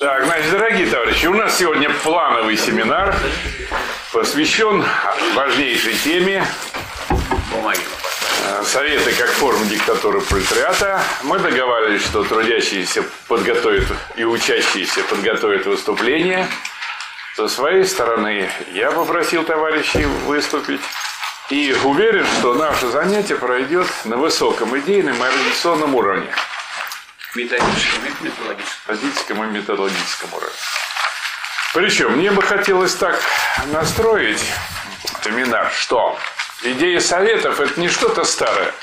Так, значит, дорогие товарищи, у нас сегодня плановый семинар, посвящен важнейшей теме э, Советы как форма диктатуры пролетариата. Мы договаривались, что трудящиеся подготовят и учащиеся подготовят выступление. Со своей стороны я попросил товарищей выступить. И уверен, что наше занятие пройдет на высоком идейном и организационном уровне. Методическом и методологическом. Методическом и методологическом уровне. Причем мне бы хотелось так настроить семинар, что идея советов – это не что-то старое,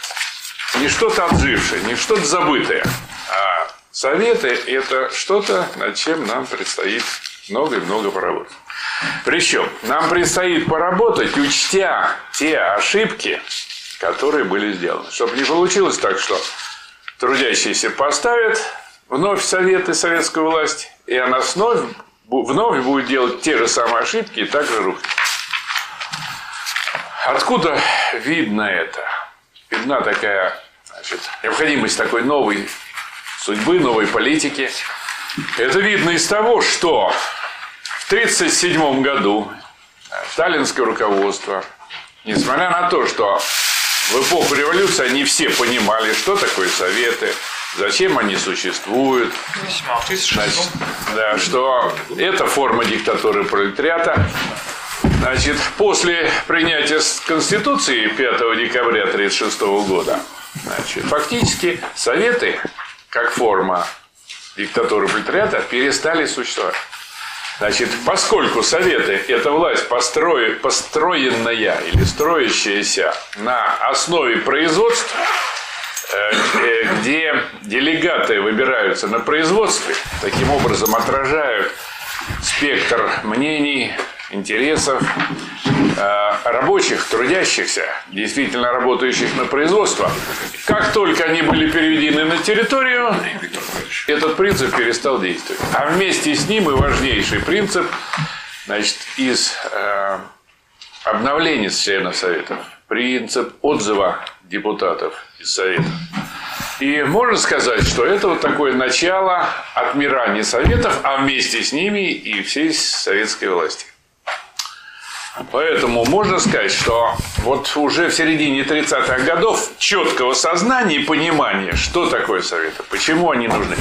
не что-то отжившее, не что-то забытое. А советы – это что-то, над чем нам предстоит много и много поработать. Причем нам предстоит поработать, учтя те ошибки, которые были сделаны. Чтобы не получилось так, что трудящиеся поставят вновь советы советскую власть, и она вновь, вновь будет делать те же самые ошибки и также рухнет. Откуда видно это? Видна такая значит, необходимость такой новой судьбы, новой политики. Это видно из того, что в 1937 году сталинское руководство, несмотря на то, что в эпоху революции они все понимали, что такое советы, зачем они существуют, значит, да, что это форма диктатуры пролетариата. Значит, после принятия Конституции 5 декабря 1936 года, значит, фактически советы, как форма диктатуры пролетариата, перестали существовать. Значит, поскольку Советы – это власть, построи, построенная или строящаяся на основе производства, э, где делегаты выбираются на производстве, таким образом отражают спектр мнений, интересов э, рабочих, трудящихся, действительно работающих на производство. Как только они были переведены на территорию, этот принцип перестал действовать. А вместе с ним и важнейший принцип значит, из э, обновления членов Советов, принцип отзыва депутатов из Совета. И можно сказать, что это вот такое начало отмирания Советов, а вместе с ними и всей советской власти. Поэтому можно сказать, что вот уже в середине 30-х годов четкого сознания и понимания, что такое советы, почему они нужны,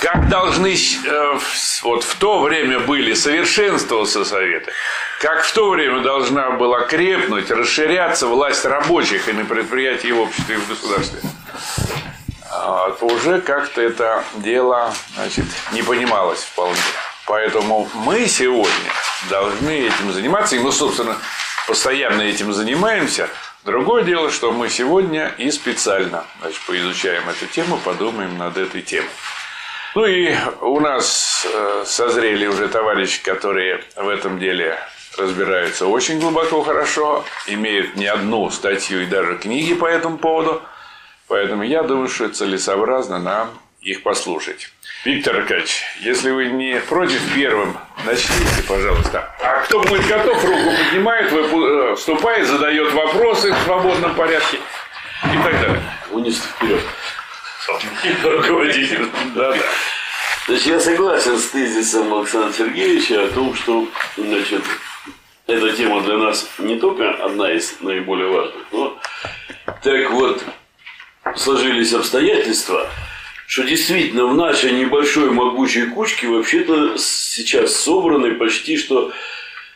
как должны э, вот в то время были совершенствоваться советы, как в то время должна была крепнуть, расширяться власть рабочих и на предприятии, в обществе, и в государстве. А, уже как-то это дело значит, не понималось вполне. Поэтому мы сегодня должны этим заниматься, и мы, собственно, постоянно этим занимаемся. Другое дело, что мы сегодня и специально значит, поизучаем эту тему, подумаем над этой темой. Ну и у нас э, созрели уже товарищи, которые в этом деле разбираются очень глубоко хорошо, имеют не одну статью и даже книги по этому поводу. Поэтому я думаю, что целесообразно нам их послушать. Виктор Аркадьевич, если вы не против первым, начните, пожалуйста. А кто будет готов, руку поднимает, э, вступает, задает вопросы в свободном порядке и так далее. Унести вперед. Руководитель. Да, да. Значит, я согласен с тезисом Александра Сергеевича о том, что значит, эта тема для нас не только одна из наиболее важных, но так вот сложились обстоятельства, что действительно в нашей небольшой могучей кучке вообще-то сейчас собраны почти что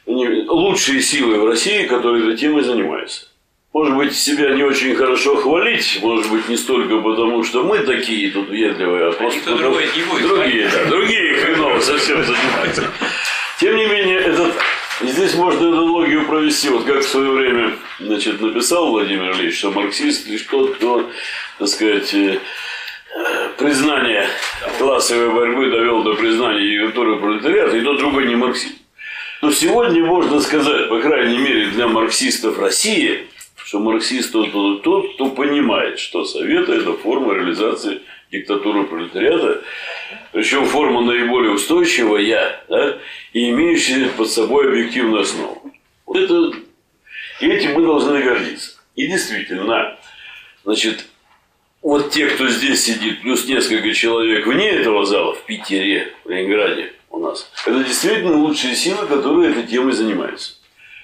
лучшие силы в России, которые этой темой занимаются. Может быть, себя не очень хорошо хвалить, может быть, не столько потому, что мы такие тут въедливые, а просто потому, другой, другие, да, другие хреново совсем занимаются. Тем не менее, этот, здесь можно аналогию провести, вот как в свое время значит, написал Владимир Ильич, что марксист лишь тот, кто, так сказать, э, признание классовой борьбы довел до признания диктатуры пролетариата, и тот другой не марксист. Но сегодня можно сказать, по крайней мере для марксистов России, что марксист тот, тот, кто понимает, что Советы – это форма реализации диктатуры пролетариата, причем форма наиболее устойчивая да, и имеющая под собой объективную основу. Вот это, и этим мы должны гордиться. И действительно, значит, вот те, кто здесь сидит, плюс несколько человек вне этого зала, в Питере, в Ленинграде у нас, это действительно лучшие силы, которые этой темой занимаются.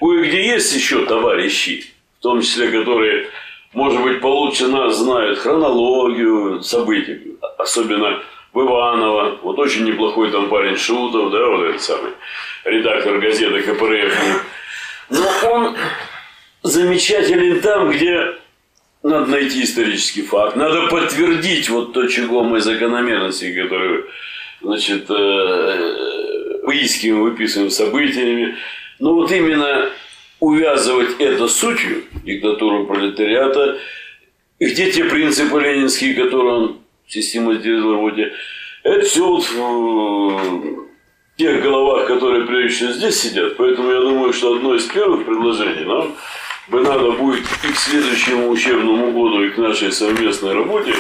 Кое-где есть еще товарищи, в том числе, которые, может быть, получше нас знают хронологию событий, особенно в Иваново. Вот очень неплохой там парень Шутов, да, вот этот самый редактор газеты КПРФ. Но он замечателен там, где надо найти исторический факт, надо подтвердить вот то, чего мы закономерности, которые, значит, э, выискиваем, выписываем событиями. Но вот именно увязывать это сутью, диктатуру пролетариата, где те принципы ленинские, которые он систематизировал в работе, это все вот в тех головах, которые прежде всего здесь сидят. Поэтому я думаю, что одно из первых предложений нам бы надо будет и к следующему учебному году, и к нашей совместной работе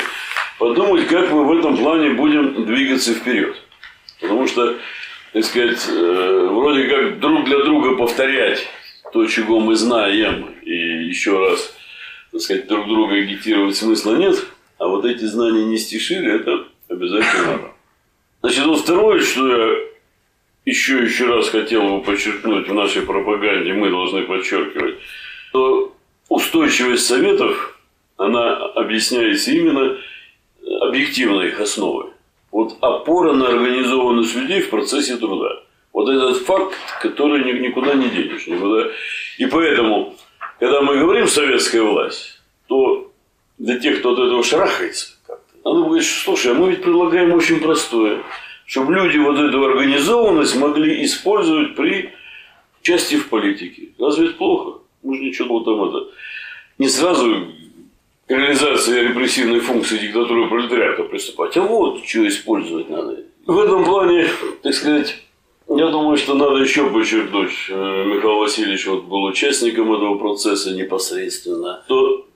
подумать, как мы в этом плане будем двигаться вперед. Потому что, так сказать, э, вроде как друг для друга повторять то, чего мы знаем, и еще раз, так сказать, друг друга агитировать смысла нет, а вот эти знания не стишили, это обязательно надо. Значит, вот второе, что я еще еще раз хотел бы подчеркнуть в нашей пропаганде, мы должны подчеркивать, что устойчивость советов, она объясняется именно объективной их основой. Вот опора на организованность людей в процессе труда. Вот этот факт, который никуда не денешь. Никуда. И поэтому, когда мы говорим «советская власть», то для тех, кто от этого шарахается, надо говорить, слушай, а мы ведь предлагаем очень простое, чтобы люди вот эту организованность могли использовать при части в политике. Разве это плохо? Мы же ничего там это... Не сразу к реализации репрессивной функции диктатуры пролетариата приступать, а вот что использовать надо. В этом плане, так сказать, я думаю, что надо еще подчеркнуть, э, Михаил Васильевич вот был участником этого процесса непосредственно, то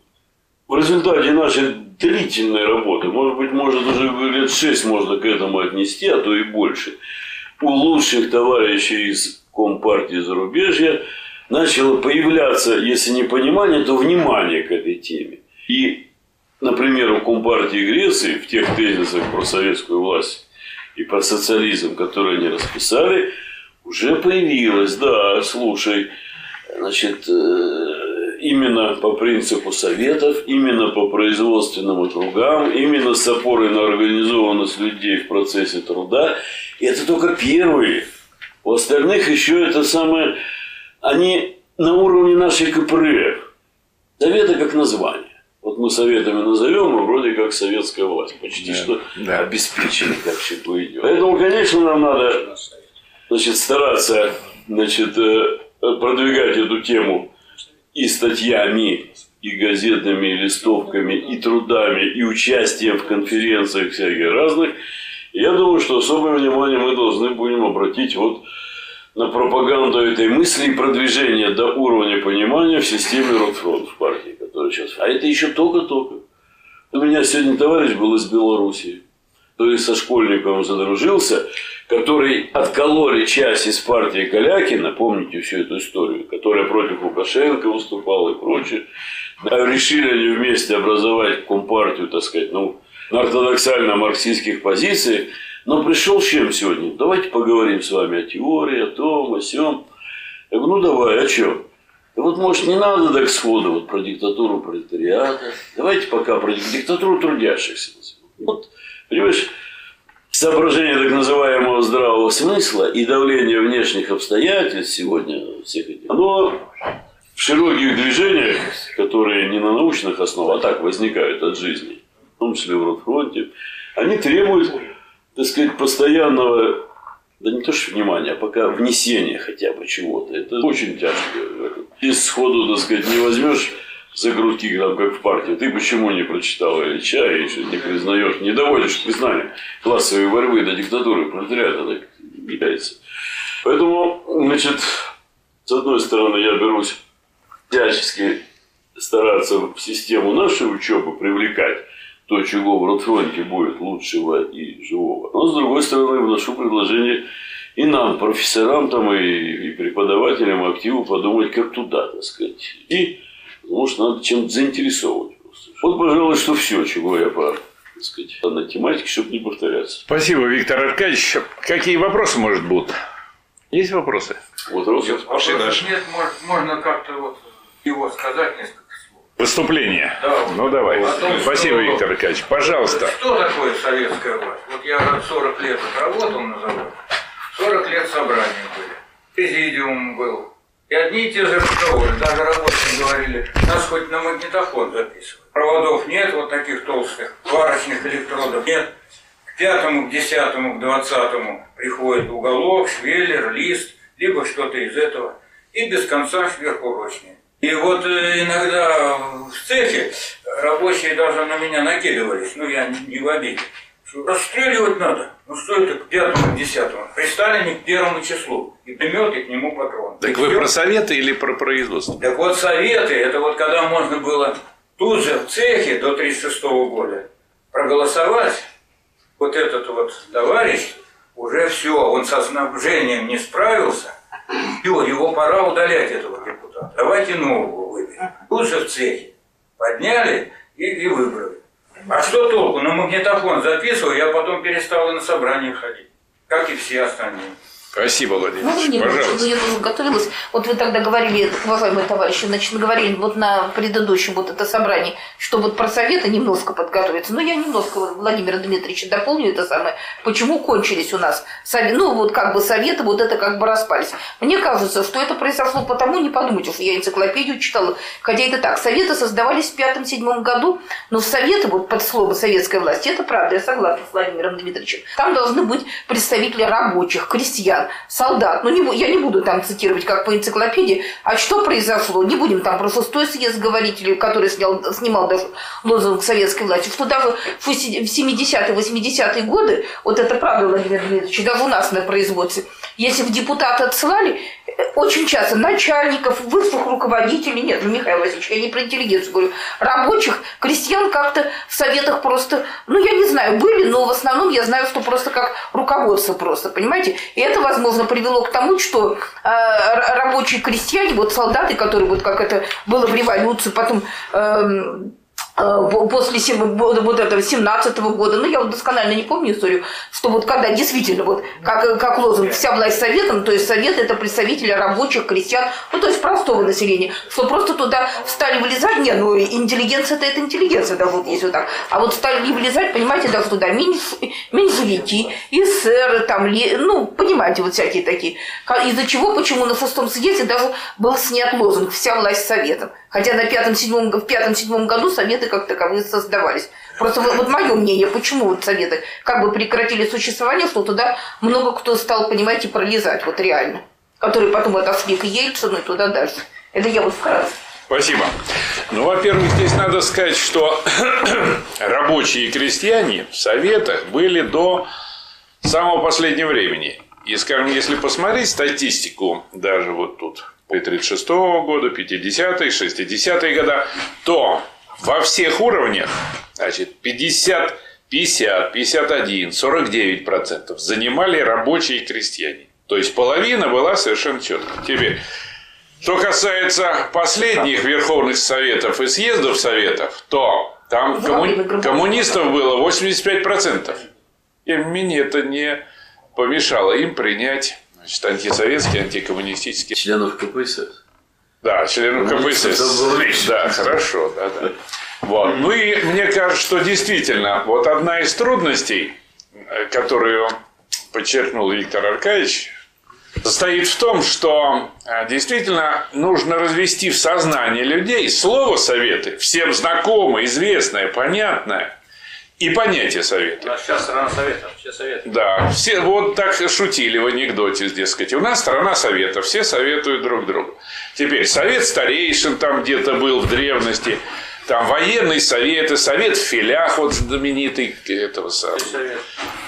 в результате нашей длительной работы, может быть, может уже лет шесть можно к этому отнести, а то и больше, у лучших товарищей из Компартии зарубежья начало появляться, если не понимание, то внимание к этой теме. И, например, у Компартии Греции в тех тезисах про советскую власть и про социализм, которые они расписали, уже появилось, да, слушай, значит, э, именно по принципу советов, именно по производственным округам, именно с опорой на организованность людей в процессе труда. И это только первые. У остальных еще это самое они на уровне нашей КПРФ. Советы как название. Вот мы советами назовем, и вроде как советская власть. Почти да, что да. обеспечили, как чего идет. Поэтому, конечно, нам надо значит, стараться значит, э, продвигать эту тему и статьями, и газетными, и листовками, и трудами, и участием в конференциях всяких разных. Я думаю, что особое внимание мы должны будем обратить вот на пропаганду этой мысли и продвижение до уровня понимания в системе Ротфронт в партии, которая сейчас... А это еще только-только. У меня сегодня товарищ был из Белоруссии. То есть со школьником задружился, который откололи часть из партии Калякина, помните всю эту историю, которая против Лукашенко выступала и прочее. Решили они вместе образовать компартию, так сказать, ну, на ортодоксально-марксистских позициях, но пришел чем сегодня? Давайте поговорим с вами о теории, о том, о сем. Я говорю, ну давай, о чем? Да вот, может, не надо так сходу вот про диктатуру пролетариата. Давайте пока про диктатуру трудящихся. Вот, понимаешь, соображение так называемого здравого смысла и давление внешних обстоятельств сегодня всех этих, оно в широких движениях, которые не на научных основах, а так возникают от жизни, в том числе в Ротфронте, они требуют так сказать, постоянного, да не то что внимания, а пока внесения хотя бы чего-то. Это очень тяжко. И сходу, так сказать, не возьмешь за грудки, там, как в партии. Ты почему не прочитал Ильича и еще не признаешь, не доводишь признания классовой борьбы до диктатуры пролетариата, так является. Поэтому, значит, с одной стороны, я берусь всячески стараться в систему нашей учебы привлекать то, чего в Ротфронте будет лучшего и живого. Но, с другой стороны, вношу предложение и нам, профессорам там, и, и преподавателям активу подумать, как туда, так сказать. И, может, надо чем-то заинтересовывать. Вот, пожалуй, что все, чего я по так сказать, на тематике, чтобы не повторяться. Спасибо, Виктор Аркадьевич. Какие вопросы, может, будут? Есть вопросы? Вопросы? Пошли дальше. Нет, может, можно как-то вот его сказать несколько. Выступление. Да. Ну, давай. Том, Спасибо, что- Виктор Аркадьевич. Пожалуйста. Что такое советская власть? Вот я 40 лет отработал на заводе, 40 лет собрания были, президиум был. И одни и те же разговоры, даже рабочие говорили, нас хоть на магнитофон записывать. Проводов нет, вот таких толстых, сварочных электродов нет. К пятому, к десятому, к двадцатому приходит уголок, швеллер, лист, либо что-то из этого. И без конца сверхурочные. И вот э, иногда в цехе рабочие даже на меня накидывались, ну я не- в обиде. Что расстреливать надо. Ну что это к пятому, к десятому? При Сталине к первому числу. И пулемет, и к нему патрон. Так И вы всё. про советы или про производство? Так вот советы, это вот когда можно было тут же в цехе до 1936 года проголосовать, вот этот вот товарищ, уже все, он со снабжением не справился, все, его пора удалять, этого депутата. Давайте нового выберем. Же в цехе. Подняли и, и выбрали. А что толку? На магнитофон записываю, я потом перестал и на собрание ходить. Как и все остальные. Спасибо, Владимир? Пожалуйста. Ну, я тоже готовилась. Вот вы тогда говорили, уважаемые товарищи, значит, говорили вот на предыдущем вот это собрании, что вот про советы немножко подготовиться. Но я немножко вот Владимира Дмитриевича дополню это самое. Почему кончились у нас советы? Ну, вот как бы советы, вот это как бы распались. Мне кажется, что это произошло потому, не подумайте, что я энциклопедию читала, хотя это так. Советы создавались в пятом-седьмом году, но советы, вот под слово советская власть, это правда, я согласна с Владимиром Дмитриевичем. Там должны быть представители рабочих, крестьян, солдат. Ну, не, я не буду там цитировать, как по энциклопедии. А что произошло? Не будем там про шестой съезд говорить, или который снял, снимал даже лозунг советской власти, что даже в 70-е, 80-е годы, вот это правда, Владимир Дмитриевич, даже у нас на производстве, если в депутаты отсылали, очень часто начальников, высших руководителей, нет, ну, Михаил Васильевич, я не про интеллигенцию говорю, рабочих, крестьян как-то в советах просто, ну, я не знаю, были, но в основном я знаю, что просто как руководство просто, понимаете? И это, возможно, привело к тому, что э, рабочие крестьяне, вот солдаты, которые, вот как это было в революции, потом... э, после сем- вот этого 17 года, ну я вот досконально не помню историю, что вот когда действительно вот как, как лозунг вся власть советом, то есть совет это представители рабочих, крестьян, ну то есть простого населения, что просто туда стали вылезать, не, ну интеллигенция это, это интеллигенция, да вот есть вот так, а вот стали не вылезать, понимаете, даже туда меньш- меньшевики, эсеры, там, ну понимаете, вот всякие такие, из-за чего, почему на шестом съезде даже был снят лозунг вся власть советом, хотя на пятом-седьмом в пятом-седьмом году советы как таковые создавались. Просто вот, вот мое мнение, почему вот советы как бы прекратили существование, что туда много кто стал, понимаете, пролезать, вот реально. Которые потом отошли к Ельцину и туда дальше. Это я вот вкратце. Спасибо. Ну, во-первых, здесь надо сказать, что рабочие и крестьяне в советах были до самого последнего времени. И, скажем, если посмотреть статистику, даже вот тут, 36 года, 50-е, 60-е года, то во всех уровнях, значит, 50, 50, 51, 49 процентов занимали рабочие и крестьяне. То есть половина была совершенно четко. Теперь, что касается последних Верховных Советов и съездов Советов, то там комму- коммунистов было 85%. Тем не менее, это не помешало им принять значит, антисоветские, антикоммунистические... Членов КПСС. Да, членов Ну, КПСС. Да, хорошо, да, да. Вот. Ну и мне кажется, что действительно, вот одна из трудностей, которую подчеркнул Виктор Аркадьевич, состоит в том, что э, действительно нужно развести в сознании людей слово «советы», всем знакомое, известное, понятное, и понятие У «советы». нас сейчас страна советов, все советы. Да, все вот так шутили в анекдоте, дескать. У нас страна советов, все советуют друг другу. Теперь совет старейшин там где-то был в древности, там военный совет, и совет в филях, вот знаменитый этого самого Совет.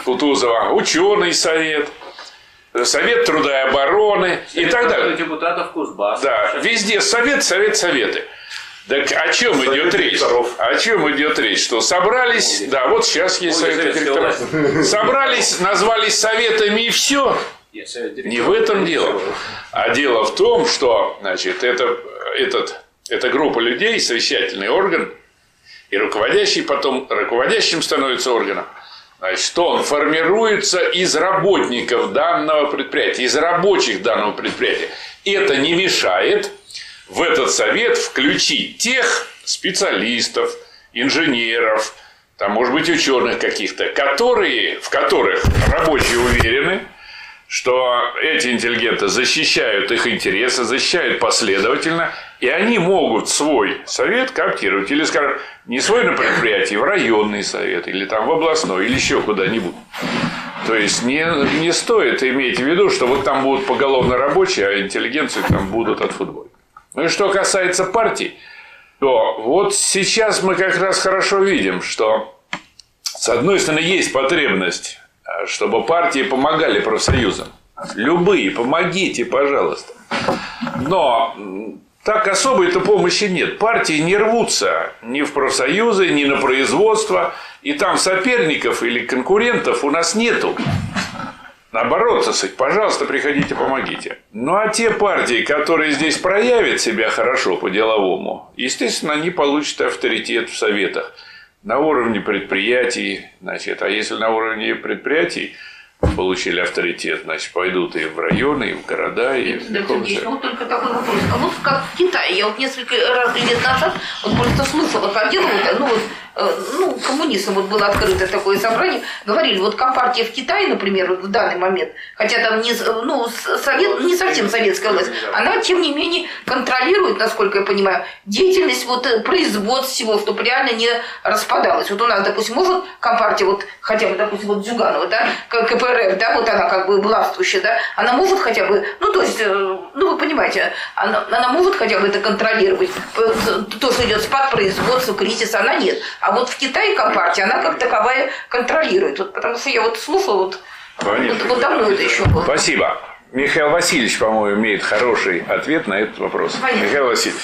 Кутузова, ученый совет, совет труда и обороны и так далее. депутатов Кузбасс. Да, везде совет, совет, советы. Так о чем Совет идет речь? директоров. О чем идет речь? Что собрались, да, вот сейчас есть Ой, совет советская директоров. Собрались, назвались советами и все. Нет, Не в этом дело. А дело в том, что значит, это, этот, эта группа людей, совещательный орган, И руководящий потом руководящим становится органом. Значит, что он формируется из работников данного предприятия, из рабочих данного предприятия. Это не мешает в этот совет включить тех специалистов, инженеров, там, может быть, ученых каких-то, которые, в которых рабочие уверены, что эти интеллигенты защищают их интересы, защищают последовательно, и они могут свой совет коптировать. Или, скажем, не свой на предприятии, в районный совет, или там в областной, или еще куда-нибудь. То есть не, не стоит иметь в виду, что вот там будут поголовно рабочие, а интеллигенцию там будут от футбола. Ну и что касается партий, то вот сейчас мы как раз хорошо видим, что с одной стороны есть потребность, а, чтобы партии помогали профсоюзам. Любые, помогите, пожалуйста. Но так особой-то помощи нет. Партии не рвутся ни в профсоюзы, ни на производство. И там соперников или конкурентов у нас нету. Наоборот, так сказать, пожалуйста, приходите, помогите. Ну, а те партии, которые здесь проявят себя хорошо по-деловому, естественно, они получат авторитет в советах на уровне предприятий. Значит, а если на уровне предприятий получили авторитет, значит, пойдут и в районы, и в города, и в Да, Верховный Сергей, ну только такой вопрос. А вот как в Китае, я вот несколько раз лет назад вот просто ходила, вот, ну вот, ну, коммунистам вот было открыто такое собрание, говорили, вот Компартия в Китае, например, вот в данный момент, хотя там не, с- ну, совет, не совсем советская власть, она, тем не менее, контролирует, насколько я понимаю, деятельность вот э, производств всего, чтобы реально не распадалась. Вот у нас, допустим, может Компартия, вот хотя бы, допустим, вот Зюганова, да, КПРФ, да, вот она как бы властвующая, да, она может хотя бы, ну, то есть, э, ну, вы понимаете, она, она может хотя бы это контролировать. Э, То, что идет спад производства, кризис, она нет. А вот в Китае Компартия, она как таковая контролирует. Вот, потому что я вот слушала, вот, вот, вот давно это еще было. Спасибо. Михаил Васильевич, по-моему, имеет хороший ответ на этот вопрос. Понятно. Михаил Васильевич.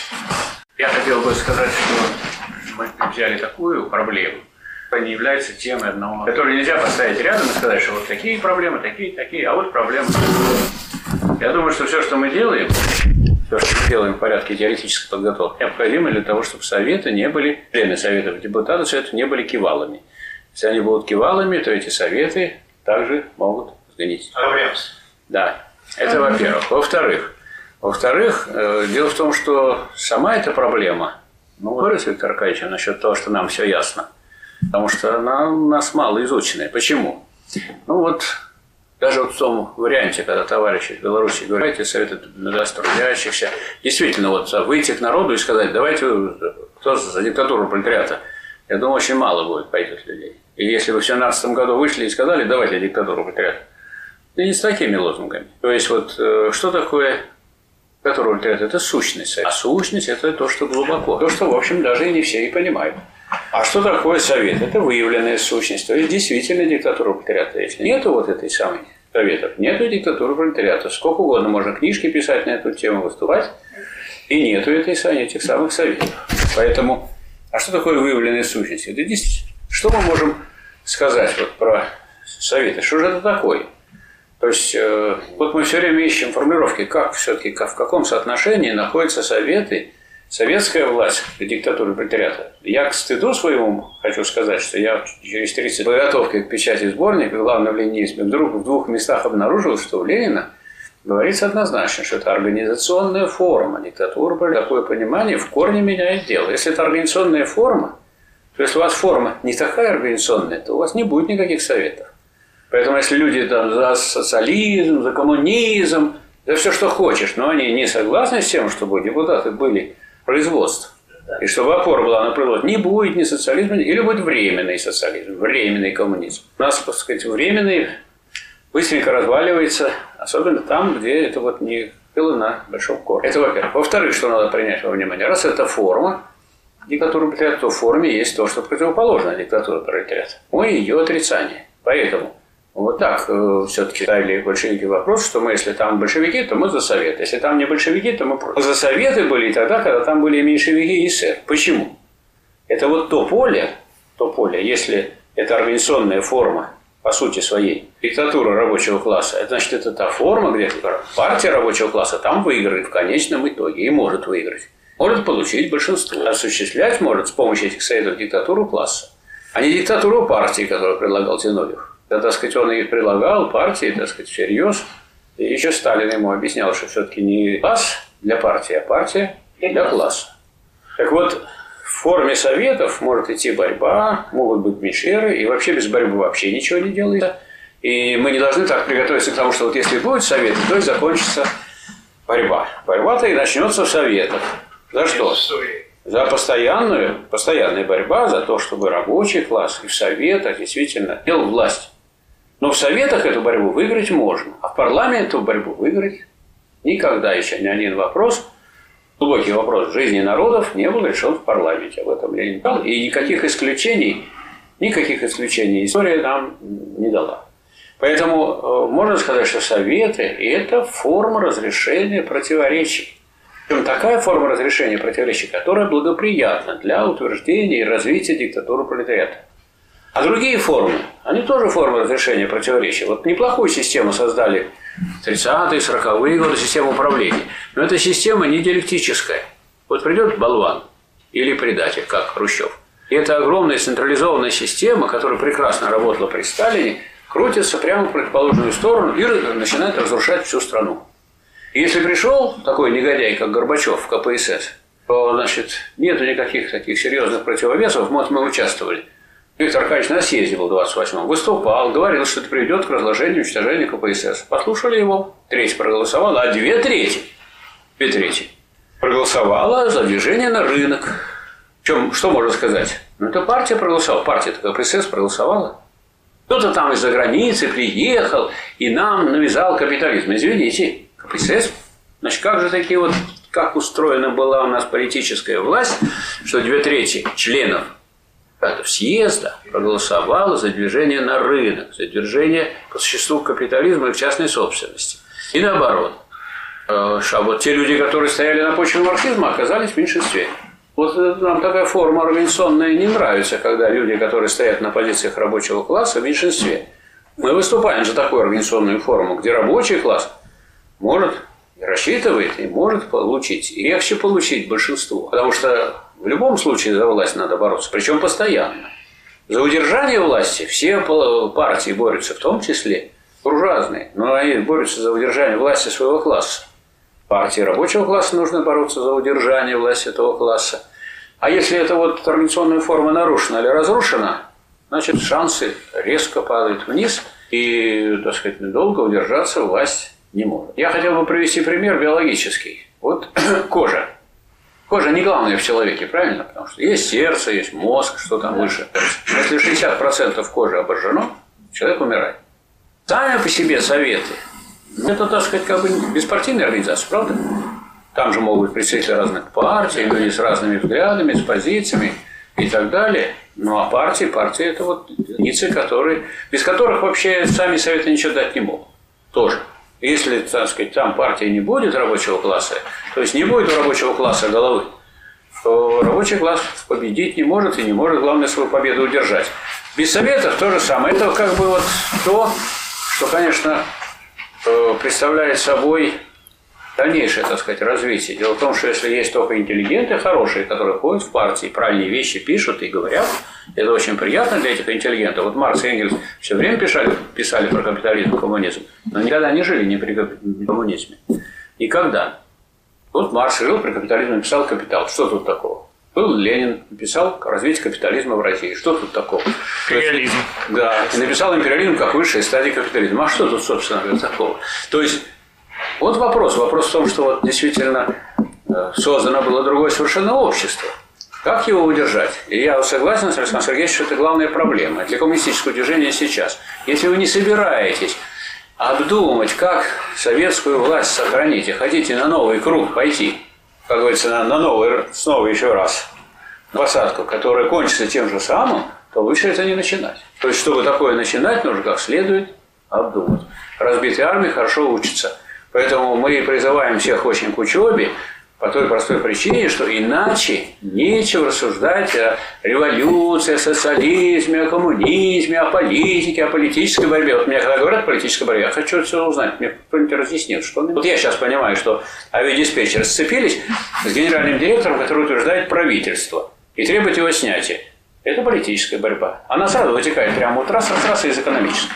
Я хотел бы сказать, что мы взяли такую проблему, которая не является темой одного, которую нельзя поставить рядом и сказать, что вот такие проблемы, такие, такие, а вот проблемы. Я думаю, что все, что мы делаем, все, что мы делаем в порядке теоретической подготовки, необходимо для того, чтобы советы не были, члены советов, депутаты совета не были кивалами. Если они будут кивалами, то эти советы также могут сгнить. Да, это во-первых. Во-вторых, во-вторых, э, дело в том, что сама эта проблема, ну, говорит Виктор Аркадьевич насчет того, что нам все ясно, потому что она у нас мало изученная. Почему? Ну вот, даже вот в том варианте, когда товарищи из Беларуси говорят, эти советы трудящихся, действительно, вот выйти к народу и сказать, давайте, кто за диктатуру пролетариата, я думаю, очень мало будет пойдет людей. И если вы в 2017 году вышли и сказали, давайте диктатуру пролетариата, и не с такими лозунгами. То есть вот э, что такое диктатура пролетариата? Это сущность. А сущность – это то, что глубоко. То, что, в общем, даже и не все и понимают. А что такое совет? Это выявленная сущность. То есть действительно диктатура пролетариата. Если нету вот этой самой советов, нету диктатуры пролетариата. Сколько угодно можно книжки писать на эту тему, выступать, и нету этой, самой- этих самых советов. Поэтому, а что такое выявленная сущность? Это действительно. Что мы можем сказать вот про советы? Что же это такое? То есть, э, вот мы все время ищем формулировки, как все-таки, в каком соотношении находятся советы, советская власть к диктатуре пролетариата. Я к стыду своему хочу сказать, что я через 30 подготовки к печати сборника, главное в ленинизме, вдруг в двух местах обнаружил, что у Ленина говорится однозначно, что это организационная форма диктатуры. Такое понимание в корне меняет дело. Если это организационная форма, то если у вас форма не такая организационная, то у вас не будет никаких советов. Поэтому если люди там за социализм, за коммунизм, за все, что хочешь, но они не согласны с тем, чтобы депутаты были производство, и чтобы опора была на производство, не будет ни социализма, или будет временный социализм, временный коммунизм. У нас, так сказать, временный быстренько разваливается, особенно там, где это вот не было на большом корне. Это во-первых. Во-вторых, что надо принять во внимание, раз это форма, диктатуры пролетариата, то в форме есть то, что противоположно диктатуре пролетариата. Мы ее отрицание. Поэтому вот так э, все-таки ставили большевики вопрос, что мы, если там большевики, то мы за совет. Если там не большевики, то мы против. За советы были тогда, когда там были меньшевики и эсер. Почему? Это вот то поле, то поле, если это организационная форма, по сути своей, диктатура рабочего класса, это значит, это та форма, где партия рабочего класса там выиграет в конечном итоге и может выиграть. может получить большинство. Осуществлять может с помощью этих советов диктатуру класса, а не диктатуру партии, которую предлагал Зиновьев. Да, так сказать, он и предлагал партии, так сказать, всерьез. И еще Сталин ему объяснял, что все-таки не класс для партии, а партия для класса. Так вот, в форме советов может идти борьба, могут быть мишеры, и вообще без борьбы вообще ничего не делается. И мы не должны так приготовиться к тому, что вот если будет совет, то и закончится борьба. Борьба-то и начнется в советах. За что? За постоянную, постоянная борьба за то, чтобы рабочий класс и в советах действительно делал власть. Но в советах эту борьбу выиграть можно, а в парламенте эту борьбу выиграть никогда еще ни один вопрос, глубокий вопрос жизни народов не был решен в парламенте. Об этом я не дал. И никаких исключений, никаких исключений история нам не дала. Поэтому э, можно сказать, что советы – это форма разрешения противоречий. Причем такая форма разрешения противоречий, которая благоприятна для утверждения и развития диктатуры пролетариата. А другие формы, они тоже формы разрешения противоречий. Вот неплохую систему создали 30-е, 40-е годы, систему управления. Но эта система не диалектическая. Вот придет болван или предатель, как Хрущев. И это огромная централизованная система, которая прекрасно работала при Сталине, крутится прямо в противоположную сторону и начинает разрушать всю страну. И если пришел такой негодяй, как Горбачев в КПСС, то, значит, нету никаких таких серьезных противовесов, вот мы участвовали. Виктор Аркадьевич на съезде был 28-м, выступал, говорил, что это приведет к разложению, уничтожению КПСС. Послушали его, треть проголосовала, а две трети, две трети проголосовала за движение на рынок. Чем, что можно сказать? Ну, это партия проголосовала, партия-то КПСС проголосовала. Кто-то там из-за границы приехал и нам навязал капитализм. Извините, КПСС. Значит, как же такие вот, как устроена была у нас политическая власть, что две трети членов съезда проголосовало за движение на рынок, за движение по существу капитализма и в частной собственности. И наоборот. А вот те люди, которые стояли на почве марксизма, оказались в меньшинстве. Вот нам такая форма организационная не нравится, когда люди, которые стоят на позициях рабочего класса, в меньшинстве. Мы выступаем за такую организационную форму, где рабочий класс может и рассчитывает, и может получить, и легче получить большинство. Потому что в любом случае за власть надо бороться, причем постоянно. За удержание власти все партии борются, в том числе буржуазные, но они борются за удержание власти своего класса. Партии рабочего класса нужно бороться за удержание власти этого класса. А если эта вот традиционная форма нарушена или разрушена, значит шансы резко падают вниз, и, так сказать, долго удержаться власть не может. Я хотел бы привести пример биологический. Вот кожа. Кожа не главная в человеке, правильно? Потому что есть сердце, есть мозг, что там выше. Если 60% кожи обожжено, человек умирает. Сами по себе советы. Это, так сказать, как бы беспартийная организация, правда? Там же могут быть представители разных партий, люди с разными взглядами, с позициями и так далее. Ну а партии, партии это вот единицы, которые, без которых вообще сами советы ничего дать не могут. Тоже. Если, так сказать, там партии не будет рабочего класса, то есть не будет у рабочего класса головы, то рабочий класс победить не может и не может, главное, свою победу удержать. Без советов то же самое. Это как бы вот то, что, конечно, э, представляет собой дальнейшее, так сказать, развитие. Дело в том, что если есть только интеллигенты хорошие, которые ходят в партии, правильные вещи пишут и говорят, это очень приятно для этих интеллигентов. Вот Маркс и Энгельс все время писали, писали про капитализм и коммунизм, но никогда не жили ни при коммунизме. Никогда. Вот Маркс жил при капитализме, писал «Капитал». Что тут такого? Был Ленин, написал «Развитие капитализма в России». Что тут такого? Империализм. Да, и написал империализм как высшая стадия капитализма. А что тут, собственно говоря, такого? То есть вот вопрос. Вопрос в том, что вот действительно э, создано было другое совершенно общество. Как его удержать? И я согласен с Александром Сергеевичем, что это главная проблема для коммунистического движения сейчас. Если вы не собираетесь обдумать, как советскую власть сохранить, и хотите на новый круг пойти, как говорится, на, на новый, снова еще раз, на посадку, которая кончится тем же самым, то лучше это не начинать. То есть, чтобы такое начинать, нужно как следует обдумать. Разбитые армии хорошо учатся – Поэтому мы призываем всех очень к учебе, По той простой причине, что иначе нечего рассуждать о революции, о социализме, о коммунизме, о политике, о политической борьбе. Вот мне когда говорят политическая борьба, я хочу все узнать, мне кто-нибудь разъяснит, что... Вот я сейчас понимаю, что авиадиспетчеры сцепились с генеральным директором, который утверждает правительство и требует его снятия. Это политическая борьба. Она сразу вытекает прямо вот раз, раз, раз из экономической.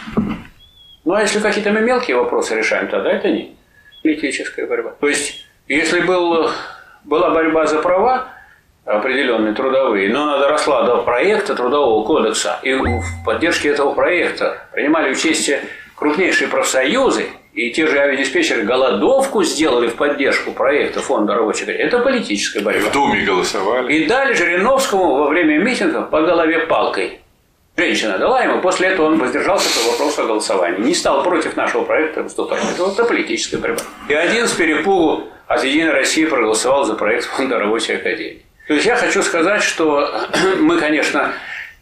Ну а если какие-то мы мелкие вопросы решаем, тогда это не политическая борьба. То есть если был, была борьба за права, определенные трудовые, но она доросла до проекта Трудового кодекса, и в поддержке этого проекта принимали участие крупнейшие профсоюзы, и те же авиадиспетчеры голодовку сделали в поддержку проекта Фонда рабочих. Это политическая борьба. В Думе голосовали. И дали Жириновскому во время митингов по голове палкой. Женщина дала ему, после этого он воздержался по вопросу о голосовании. Не стал против нашего проекта выступать. Это, это политическая борьба. И один с перепугу от «Единой России» проголосовал за проект Фонда рабочей академии. То есть я хочу сказать, что мы, конечно,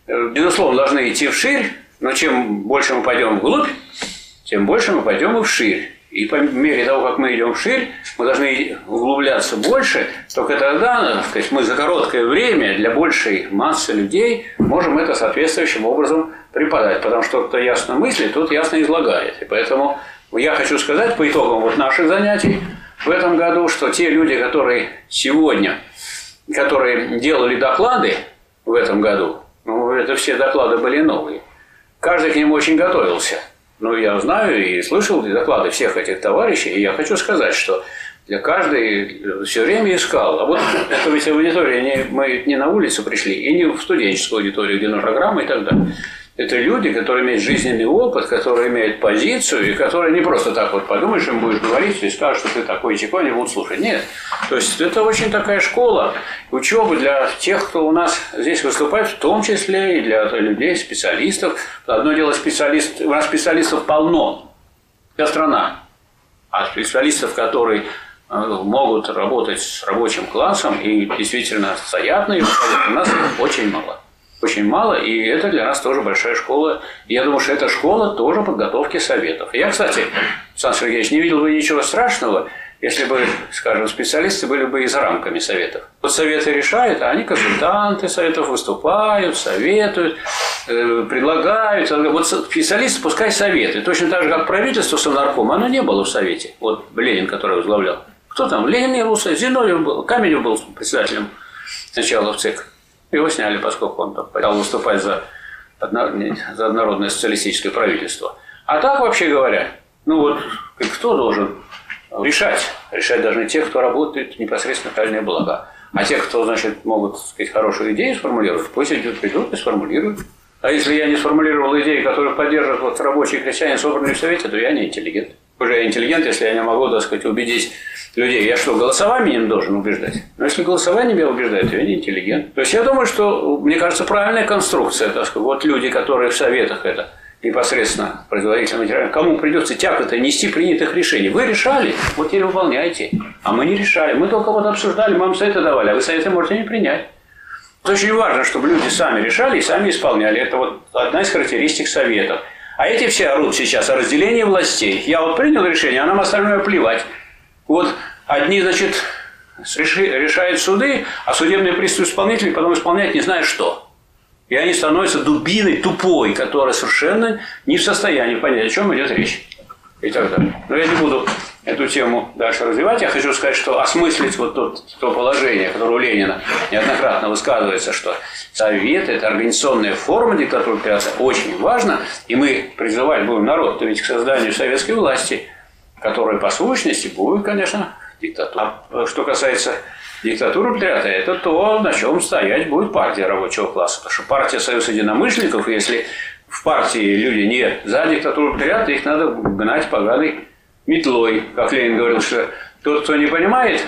безусловно, должны идти вширь, но чем больше мы пойдем вглубь, тем больше мы пойдем и вширь. И по мере того, как мы идем вширь, мы должны углубляться больше, только тогда, так сказать, мы за короткое время для большей массы людей можем это соответствующим образом преподать. Потому что кто ясно мыслит, тот ясно излагает. И поэтому я хочу сказать по итогам вот наших занятий в этом году, что те люди, которые сегодня, которые делали доклады в этом году, ну, это все доклады были новые, каждый к ним очень готовился – ну, я знаю и слышал доклады всех этих товарищей, и я хочу сказать, что для каждой все время искал. А вот это ведь аудитория, не, мы не на улицу пришли, и не в студенческую аудиторию, где на программы и так далее. Это люди, которые имеют жизненный опыт, которые имеют позицию, и которые не просто так вот подумаешь, им будешь говорить и скажешь, что ты такой чеко, они будут слушать. Нет. То есть это очень такая школа учебы для тех, кто у нас здесь выступает, в том числе и для людей, специалистов. Одно дело специалист, у нас специалистов полно, вся страна. А специалистов, которые э, могут работать с рабочим классом и действительно стоят на их у нас очень мало очень мало, и это для нас тоже большая школа. я думаю, что эта школа тоже подготовки советов. Я, кстати, Сан Сергеевич, не видел бы ничего страшного, если бы, скажем, специалисты были бы и за рамками советов. Вот советы решают, а они консультанты советов выступают, советуют, э, предлагают. Вот специалисты пускай советы. Точно так же, как правительство Совнаркома, оно не было в совете. Вот Ленин, который возглавлял. Кто там? Ленин не был, Зиновьев был, Каменев был председателем сначала в ЦИК. Его сняли, поскольку он пытался выступать за, за однородное социалистическое правительство. А так, вообще говоря, ну вот кто должен решать? Решать должны те, кто работает непосредственно правильные блага. А те, кто, значит, могут сказать, хорошую идею сформулировать, пусть идут, придут и сформулируют. А если я не сформулировал идеи, которые поддерживают вот, рабочие крестьяне, собранные в Совете, то я не интеллигент. Уже я интеллигент, если я не могу, так сказать, убедить людей. Я что, голосованием должен убеждать? Но если голосованием я убеждаю, то я не интеллигент. То есть я думаю, что, мне кажется, правильная конструкция, так сказать, вот люди, которые в советах это непосредственно производитель материала, кому придется тяг-то нести принятых решений. Вы решали, вот теперь выполняйте. А мы не решали. Мы только вот обсуждали, мы вам советы давали, а вы советы можете не принять. Это очень важно, чтобы люди сами решали и сами исполняли. Это вот одна из характеристик советов. А эти все орут сейчас о разделении властей. Я вот принял решение, а нам остальное плевать. Вот одни, значит, решают суды, а судебные приставы исполнители потом исполняют не знаю что. И они становятся дубиной тупой, которая совершенно не в состоянии понять, о чем идет речь. И так далее. Но я не буду эту тему дальше развивать. Я хочу сказать, что осмыслить вот то, то положение, которое у Ленина неоднократно высказывается, что Совет – это организационная форма диктатуры очень важно. И мы призывать будем народ ведь к созданию советской власти – которая по сущности будет, конечно, диктатура. А что касается диктатуры пролетариата, это то, на чем стоять будет партия рабочего класса. Потому что партия Союз единомышленников, если в партии люди не за диктатуру пролетариата, их надо гнать поганой метлой. Как Ленин говорил, что тот, кто не понимает,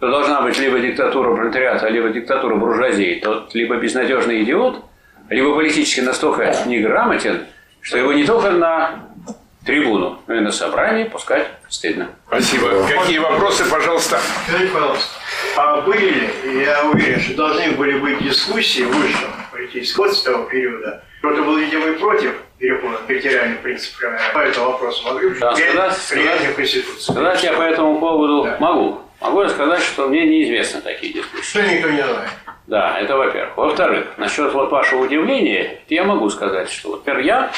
то должна быть либо диктатура пролетариата, либо диктатура буржуазии, тот либо безнадежный идиот, либо политически настолько неграмотен, что его не только на трибуну, ну и на собрании пускать стыдно. Спасибо. Какие вопросы, пожалуйста? Скажите, пожалуйста, а были ли, я уверен, что должны были быть дискуссии в высшем политическом с того периода, кто-то был, видимо, и против перехода к территориальным принципам по этому вопросу могли бы да, сказать, сказать, Конституции. Сказать я по этому поводу да. могу. могу сказать, что мне неизвестны такие дискуссии. Что никто не знает. Да, это во-первых. Во-вторых, насчет вот вашего удивления, я могу сказать, что, вот, например, я,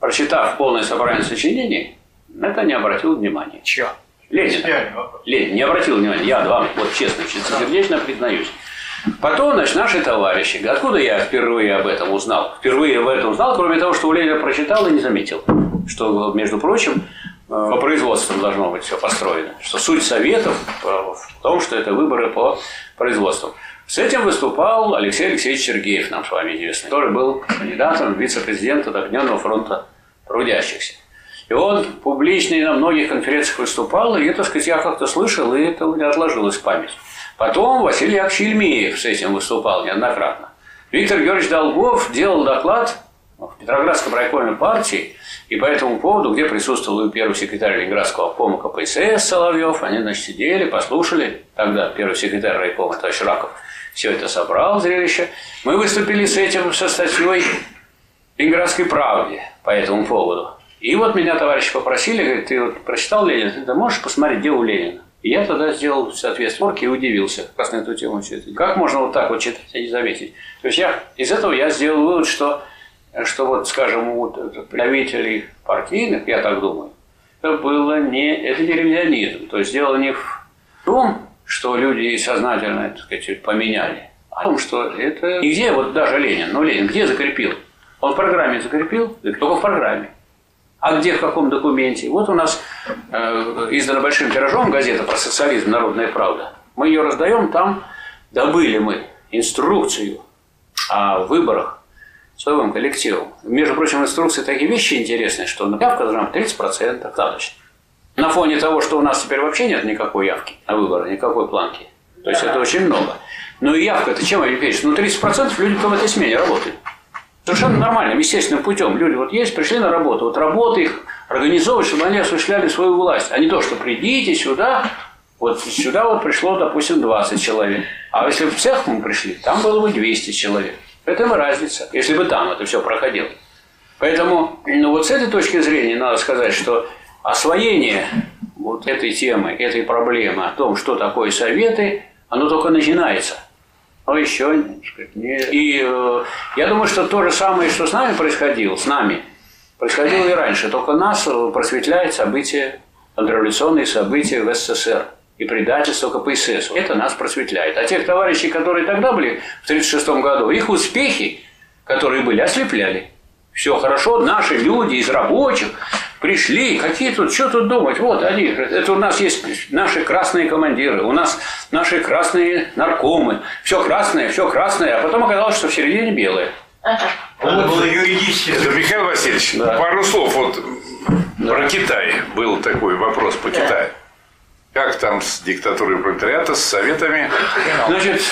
прочитав полное собрание сочинений, на это не обратил внимания. Чё? Ленин. Ленин, не обратил внимания, я вам, вот честно, чистосердечно признаюсь. Потом, значит, наши товарищи, откуда я впервые об этом узнал? Впервые об этом узнал, кроме того, что у Ленина прочитал и не заметил, что, между прочим, э, по производству должно быть все построено. Что суть советов в том, что это выборы по производству. С этим выступал Алексей Алексеевич Сергеев, нам с вами известный, который был кандидатом в вице-президента Объединенного фронта трудящихся. И он публично и на многих конференциях выступал, и, так сказать, я как-то слышал, и это у меня отложилось в память. Потом Василий Яковлевич Ельмеев с этим выступал неоднократно. Виктор Георгиевич Долгов делал доклад в Петроградском райкоме партии, и по этому поводу, где присутствовал и первый секретарь Ленинградского обкома КПСС Соловьев, они, значит, сидели, послушали, тогда первый секретарь райкома, товарищ Раков, все это собрал, зрелище. Мы выступили с этим, со статьей Ленинградской правде по этому поводу. И вот меня товарищи попросили, говорит, ты вот прочитал Ленина, ты можешь посмотреть, где у Ленина? И я тогда сделал соответственно и удивился как раз на эту тему. все это. Как можно вот так вот читать и не заметить? То есть я, из этого я сделал вывод, что, что вот, скажем, вот представителей партийных, я так думаю, это было не, это не ревизионизм. То есть дело не в том, что люди сознательно, так сказать, поменяли, а в том, что это... И где вот даже Ленин, ну Ленин где закрепил? Он в программе закрепил, только в программе. А где, в каком документе? Вот у нас э, издана большим тиражом газета про социализм «Народная правда». Мы ее раздаем, там добыли мы инструкцию о выборах своим коллективом. Между прочим, инструкции такие вещи интересные, что явка должна быть 30% достаточно. На фоне того, что у нас теперь вообще нет никакой явки на выборы, никакой планки. То есть это очень много. Но и явка, это чем обеспечить? Ну, 30% люди, в этой смене работают. Совершенно нормальным, естественным путем. Люди вот есть, пришли на работу. Вот работа их организовывать, чтобы они осуществляли свою власть. А не то, что придите сюда, вот сюда вот пришло, допустим, 20 человек. А если в цех мы пришли, там было бы 200 человек. Это и разница, если бы там это все проходило. Поэтому, ну вот с этой точки зрения надо сказать, что освоение вот этой темы, этой проблемы о том, что такое советы, оно только начинается. Но еще не... И э, я думаю, что то же самое, что с нами происходило, с нами, происходило и раньше. Только нас э, просветляет события, контрреволюционные события в СССР и предательство КПСС. Это нас просветляет. А тех товарищей, которые тогда были в 1936 году, их успехи, которые были, ослепляли. Все хорошо, наши люди из рабочих пришли, какие тут, что тут думать, вот они, это у нас есть наши красные командиры, у нас наши красные наркомы, все красное, все красное, а потом оказалось, что в середине белое. Надо было юридически. Михаил Васильевич, Да. пару слов вот про Китай. Был такой вопрос по Китаю. Как там с диктатурой пролетариата, с советами? Значит,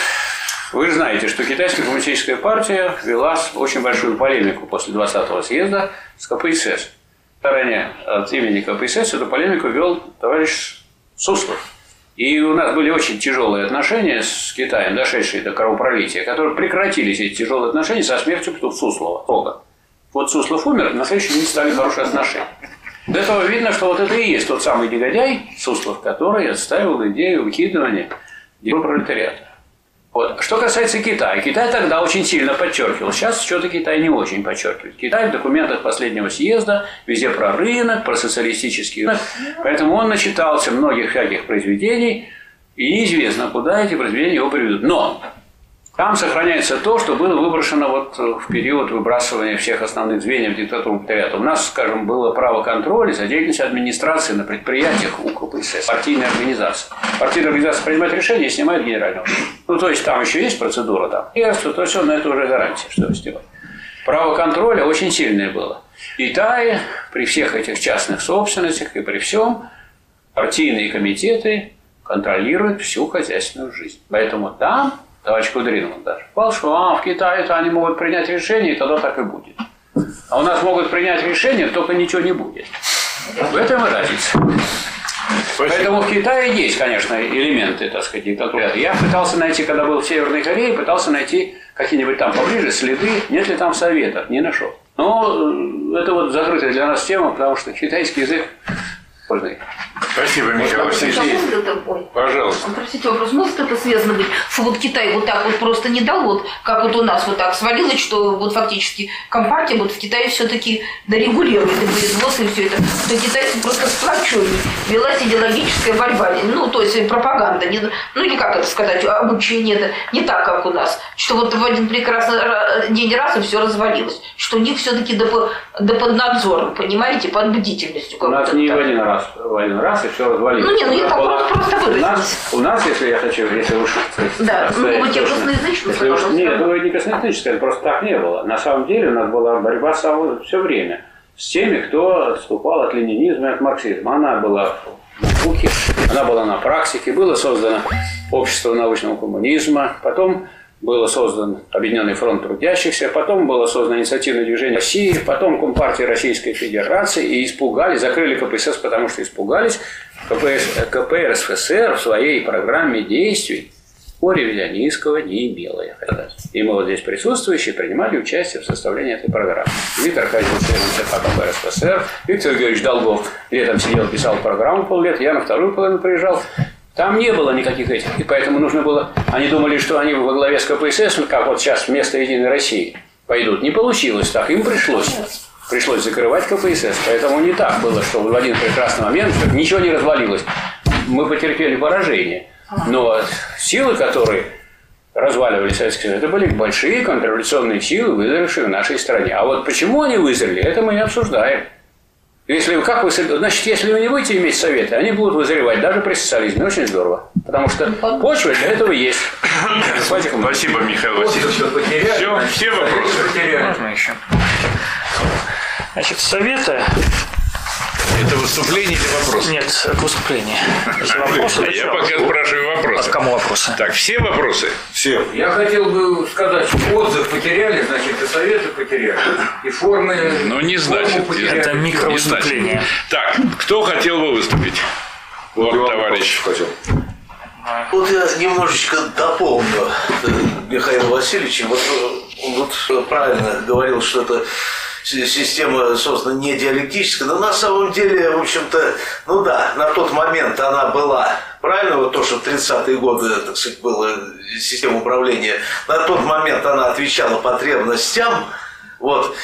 вы же знаете, что Китайская коммунистическая партия вела очень большую полемику после 20-го съезда с КПСС. Стороне от имени КПСС эту полемику вел товарищ Суслов. И у нас были очень тяжелые отношения с Китаем, дошедшие до кровопролития, которые прекратились, эти тяжелые отношения, со смертью Суслова. Строго. Вот Суслов умер, на следующий день стали хорошие отношения. Из этого видно, что вот это и есть тот самый негодяй Суслов, который отставил идею выкидывания пролетариата. Вот. Что касается Китая, Китай тогда очень сильно подчеркивал. Сейчас что-то Китай не очень подчеркивает. Китай в документах последнего съезда везде про рынок, про социалистический рынок. Поэтому он начитался многих всяких произведений, и неизвестно, куда эти произведения его приведут. Но там сохраняется то, что было выброшено вот в период выбрасывания всех основных звеньев диктатуры пролетариата. У нас, скажем, было право контроля за деятельностью администрации на предприятиях у КПСС, партийная организация. Партийная организация принимает решение и снимает генерального. Ну, то есть там еще есть процедура там. И то все, но это уже гарантия, что сделать. Право контроля очень сильное было. В Китае при всех этих частных собственностях и при всем партийные комитеты контролируют всю хозяйственную жизнь. Поэтому там товарищ Кудринов даже, сказал, что а, в Китае-то они могут принять решение, и тогда так и будет. А у нас могут принять решение, только ничего не будет. В этом и разница. Поэтому в Китае есть, конечно, элементы, так сказать, диктатуры. Я пытался найти, когда был в Северной Корее, пытался найти какие-нибудь там поближе следы, нет ли там советов, не нашел. Но э, это вот закрытая для нас тема, потому что китайский язык сложный. Спасибо, Михаил Васильевич. Пожалуйста. Простите, вопрос, может это связано быть, что вот Китай вот так вот просто не дал, вот как вот у нас вот так свалилось, что вот фактически компартия вот в Китае все-таки дорегулирует и ввоз и все это, что китайцы просто сплоченнее, велась идеологическая борьба, ну то есть пропаганда, не- ну или как это сказать, обучение это не так, как у нас, что вот в один прекрасный ра- день раз и все развалилось, что у них все-таки до, до под надзором, понимаете, под бдительностью. У нас не в один раз, в один раз и все развалилось. Ну, не, ну, я так была- просто у нас, у нас, если я хочу, если уж Да, ну, если уж-. Нет, ну не косноязычные, это просто так не было. На самом деле у нас была борьба все время с теми, кто отступал от ленинизма и от марксизма. Она была на науке, она была на практике, было создано общество научного коммунизма, потом было создан Объединенный фронт трудящихся, потом было создано инициативное движение России, потом Компартия Российской Федерации, и испугались, закрыли КПСС, потому что испугались. КПС, КПРСФСР в своей программе действий о ревизионистского не имела, я. И мы вот здесь присутствующие принимали участие в составлении этой программы. Виктор Аркадьевич членом ЦК КПРСФСР, Виктор Георгиевич Долгов летом сидел, писал программу поллета, я на вторую половину приезжал. Там не было никаких этих, и поэтому нужно было... Они думали, что они во главе с КПСС, как вот сейчас вместо Единой России, пойдут. Не получилось так, им пришлось. Пришлось закрывать КПСС, поэтому не так было, что в один прекрасный момент ничего не развалилось. Мы потерпели поражение. Но силы, которые разваливали Советский Союз, это были большие контрреволюционные силы, вызревшие в нашей стране. А вот почему они вызрели, это мы не обсуждаем. Если вы, как вы, значит, если вы не будете иметь советы, они будут вызревать даже при социализме. Очень здорово. Потому что почва для этого есть. Спасибо, Михаил Васильевич. Все, все вопросы. Можно еще? Значит, советы... Это выступление или вопрос? Нет, это выступление. Если вопросы, Я то пока спрашиваю А вопросы. кому вопросы? Так, все вопросы? Все. Я хотел бы сказать, что отзыв потеряли, значит, и советы потеряли, и формы. Ну, не значит. потеряли. Это микровыступление. Так, кто хотел бы выступить? Вот, Иван товарищ. хотел. Вот я немножечко дополню э, Михаила Васильевича. Вот, э, вот э, правильно говорил, что это система создана не диалектическая, но на самом деле, в общем-то, ну да, на тот момент она была. Правильно, вот то, что в 30-е годы, так сказать, была система управления, на тот момент она отвечала потребностям, вот,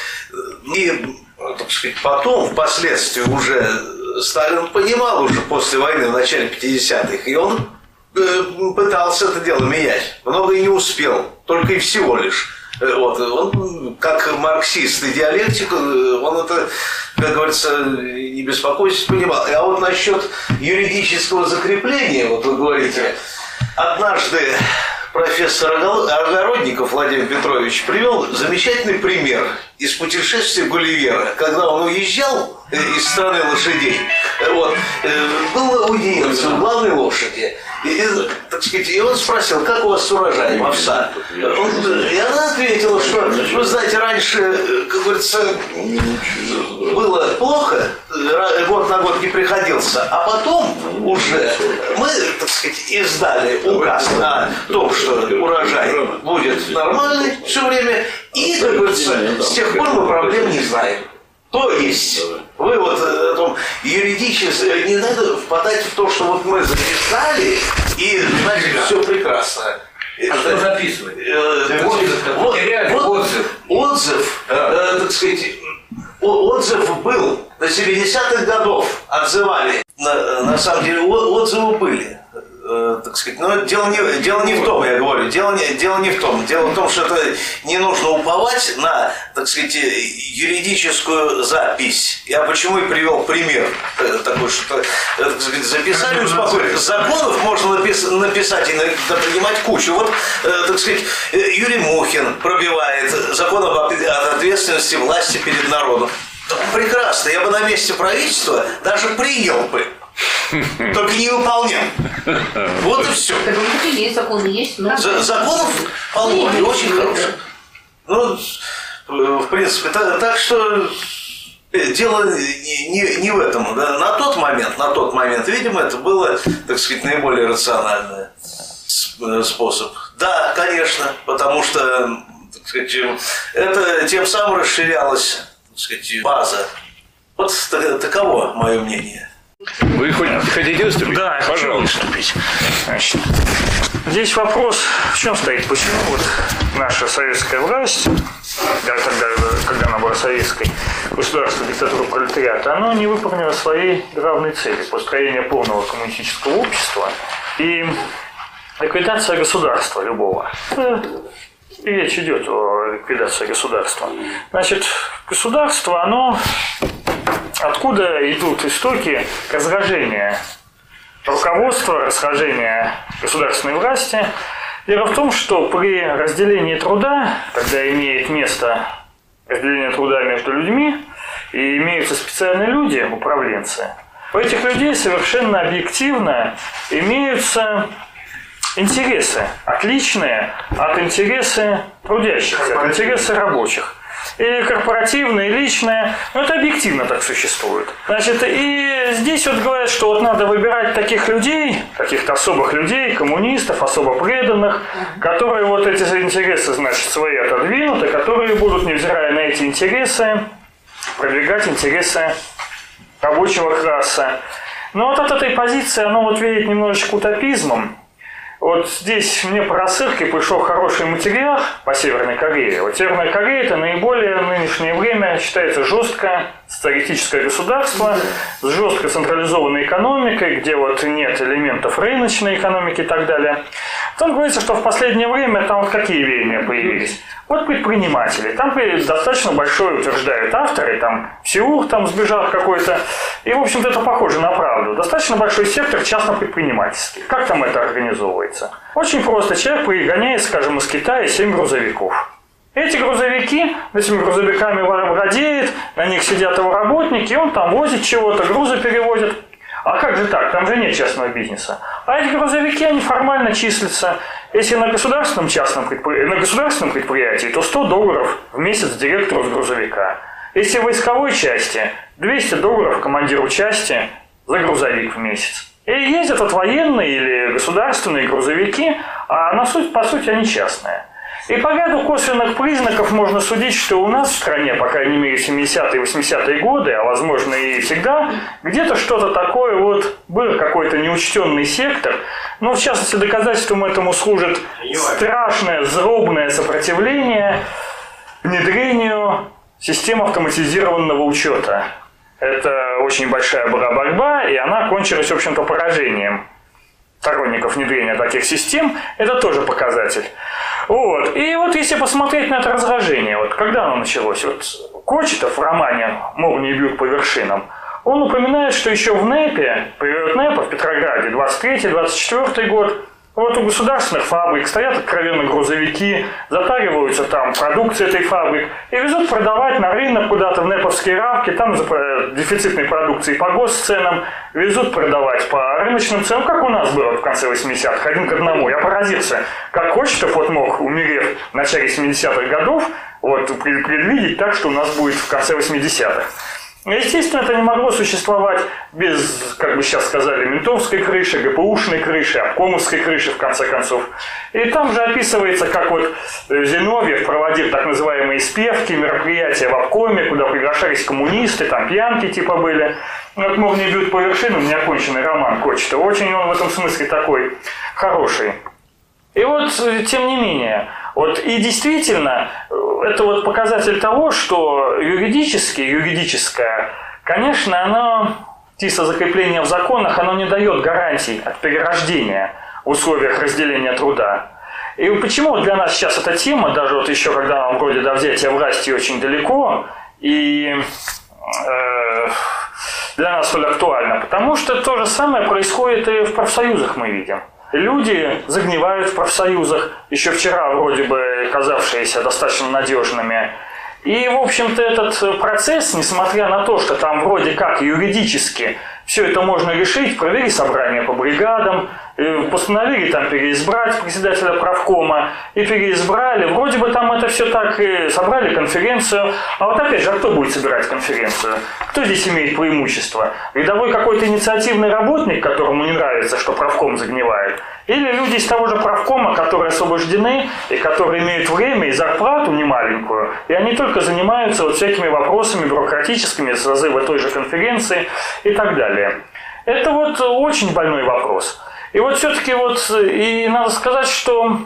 и, так сказать, потом, впоследствии уже Сталин понимал уже после войны, в начале 50-х, и он э, пытался это дело менять. Много и не успел, только и всего лишь. Э, Вот, он, как марксист и диалектик, э, он это, как говорится, не беспокойся, понимал. А вот насчет юридического закрепления, вот вы говорите, однажды профессор Огородников Владимир Петрович привел замечательный пример из путешествия Гулливера, когда он уезжал э, из страны лошадей. Э, Вот, э, был аудиенция у главной лошади. И, так сказать, и он спросил, как у вас с урожаем овса? Он- и она ответила, что, вы знаете, раньше, э, как говорится, было плохо, год на год не приходился, а потом уже мы, так сказать, издали указ о том, что урожай будет нормальный все время, и, как говорится, с тех пор мы проблем не знаем. То есть, вы вот э, о том юридически не надо впадать в то, что вот мы записали, и значит все прекрасно. А что записывать? Э, Отзыв, вот- вот отзыв. Отзыв, Да. э, так сказать, отзыв был до 70-х годов отзывали. На, на самом деле отзывы были. Так сказать, но дело не, дело не в том, я говорю, дело не, дело не в том. Дело в том, что это не нужно уповать на, так сказать, юридическую запись. Я почему и привел пример э, такой, что, э, так сказать, записали, успокоились. Законов можно напис- написать и принимать кучу. Вот, э, так сказать, Юрий Мухин пробивает закон об ответственности власти перед народом. Прекрасно, я бы на месте правительства даже принял бы. Только не выполнял. Вот и все. Так вот и есть законы, есть, но... За- Законов полно и очень хороших. Ну, э, в принципе, та- так что э, дело не, не- не в этом. да. На тот момент, на тот момент, видимо, это было, так сказать, наиболее рациональный э, способ. Да, конечно, потому что, так сказать, это тем самым расширялась, так сказать, база. Вот та- таково мое мнение. Вы хоть хотите выступить? Да, я хочу Пожалуйста. выступить. Значит, здесь вопрос в чем стоит? Почему вот наша советская власть, да, тогда, когда она была советской, государство диктатура пролетариата, оно не выполнило своей главной цели – построение полного коммунистического общества и ликвидация государства любого. И речь идет о ликвидации государства. Значит, государство, оно откуда идут истоки разложения руководства, расхождения государственной власти. Дело в том, что при разделении труда, когда имеет место разделение труда между людьми, и имеются специальные люди, управленцы, у этих людей совершенно объективно имеются интересы, отличные от интереса трудящихся, от интереса рабочих. И корпоративное, и личное, ну это объективно так существует. Значит, и здесь вот говорят, что вот надо выбирать таких людей, каких-то особых людей, коммунистов, особо преданных, которые вот эти интересы, значит, свои отодвинут, и которые будут, невзирая на эти интересы, продвигать интересы рабочего класса. Но вот от этой позиции оно вот веет немножечко утопизмом. Вот здесь мне по рассылке пришел хороший материал по Северной Корее. Вот Северная Корея это наиболее в нынешнее время считается жесткое социалистическое государство с жестко централизованной экономикой, где вот нет элементов рыночной экономики и так далее. Там говорится, что в последнее время там вот какие веяния появились. Вот предприниматели. Там достаточно большой, утверждают авторы, там Сеур там сбежал какой-то. И, в общем-то, это похоже на правду. Достаточно большой сектор частно-предпринимательский. Как там это организовывается? Очень просто. Человек пригоняет, скажем, из Китая 7 грузовиков. Эти грузовики, этими грузовиками владеет, на них сидят его работники, он там возит чего-то, грузы перевозит. А как же так? Там же нет частного бизнеса. А эти грузовики, они формально числятся. Если на государственном, частном предпри... на государственном предприятии, то 100 долларов в месяц директору с грузовика. Если в войсковой части, 200 долларов командиру части за грузовик в месяц. И ездят от военные или государственные грузовики, а на суть, по сути они частные. И по ряду косвенных признаков можно судить, что у нас в стране, по крайней мере, 70-е 80-е годы, а возможно и всегда, где-то что-то такое вот был какой-то неучтенный сектор. Но в частности доказательством этому служит страшное, злобное сопротивление внедрению систем автоматизированного учета. Это очень большая была борьба, и она кончилась, в общем-то, поражением сторонников внедрения таких систем. Это тоже показатель. Вот. И вот если посмотреть на это разложение, вот когда оно началось, вот Кочетов в романе «Молнии бьют по вершинам», он упоминает, что еще в НЭПе, период НЭПа в Петрограде, 23-24 год, вот у государственных фабрик стоят откровенно грузовики, затариваются там продукции этой фабрик и везут продавать на рынок куда-то в Неповские равки, там за дефицитной продукции по госценам, везут продавать по рыночным ценам, как у нас было в конце 80-х, один к одному. Я поразился, как Кочетов вот мог, умерев в начале 70-х годов, вот предвидеть так, что у нас будет в конце 80-х. Естественно, это не могло существовать без, как бы сейчас сказали, ментовской крыши, ГПУшной крыши, обкомовской крыши, в конце концов. И там же описывается, как вот Зиновьев проводил так называемые спевки, мероприятия в обкоме, куда приглашались коммунисты, там пьянки типа были. Вот «Мог не бьют по вершинам», неоконченный роман Кочета. Очень он в этом смысле такой хороший. И вот, тем не менее, вот и действительно, это вот показатель того, что юридически, юридическое, конечно, оно, чисто закрепление в законах, оно не дает гарантий от перерождения в условиях разделения труда. И почему для нас сейчас эта тема, даже вот еще когда нам вроде до взятия власти очень далеко, и э, для нас столь актуальна? Потому что то же самое происходит и в профсоюзах мы видим. Люди загнивают в профсоюзах, еще вчера вроде бы казавшиеся достаточно надежными. И, в общем-то, этот процесс, несмотря на то, что там вроде как юридически все это можно решить, провели собрание по бригадам, постановили там переизбрать председателя правкома и переизбрали. Вроде бы там это все так и собрали конференцию. А вот опять же, а кто будет собирать конференцию? Кто здесь имеет преимущество? Рядовой какой-то инициативный работник, которому не нравится, что правком загнивает? Или люди из того же правкома, которые освобождены и которые имеют время и зарплату немаленькую, и они только занимаются вот всякими вопросами бюрократическими, созыва той же конференции и так далее. Это вот очень больной вопрос. И вот все-таки вот, и надо сказать, что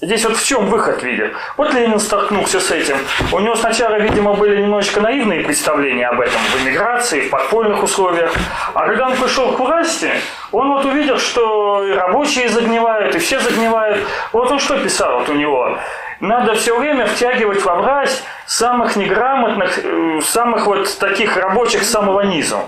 Здесь вот в чем выход видит. Вот Ленин столкнулся с этим. У него сначала, видимо, были немножечко наивные представления об этом в эмиграции, в подпольных условиях. А когда он пришел к власти, он вот увидел, что и рабочие загнивают, и все загнивают. Вот он что писал вот у него? Надо все время втягивать во власть самых неграмотных, э, самых вот таких рабочих с самого низу.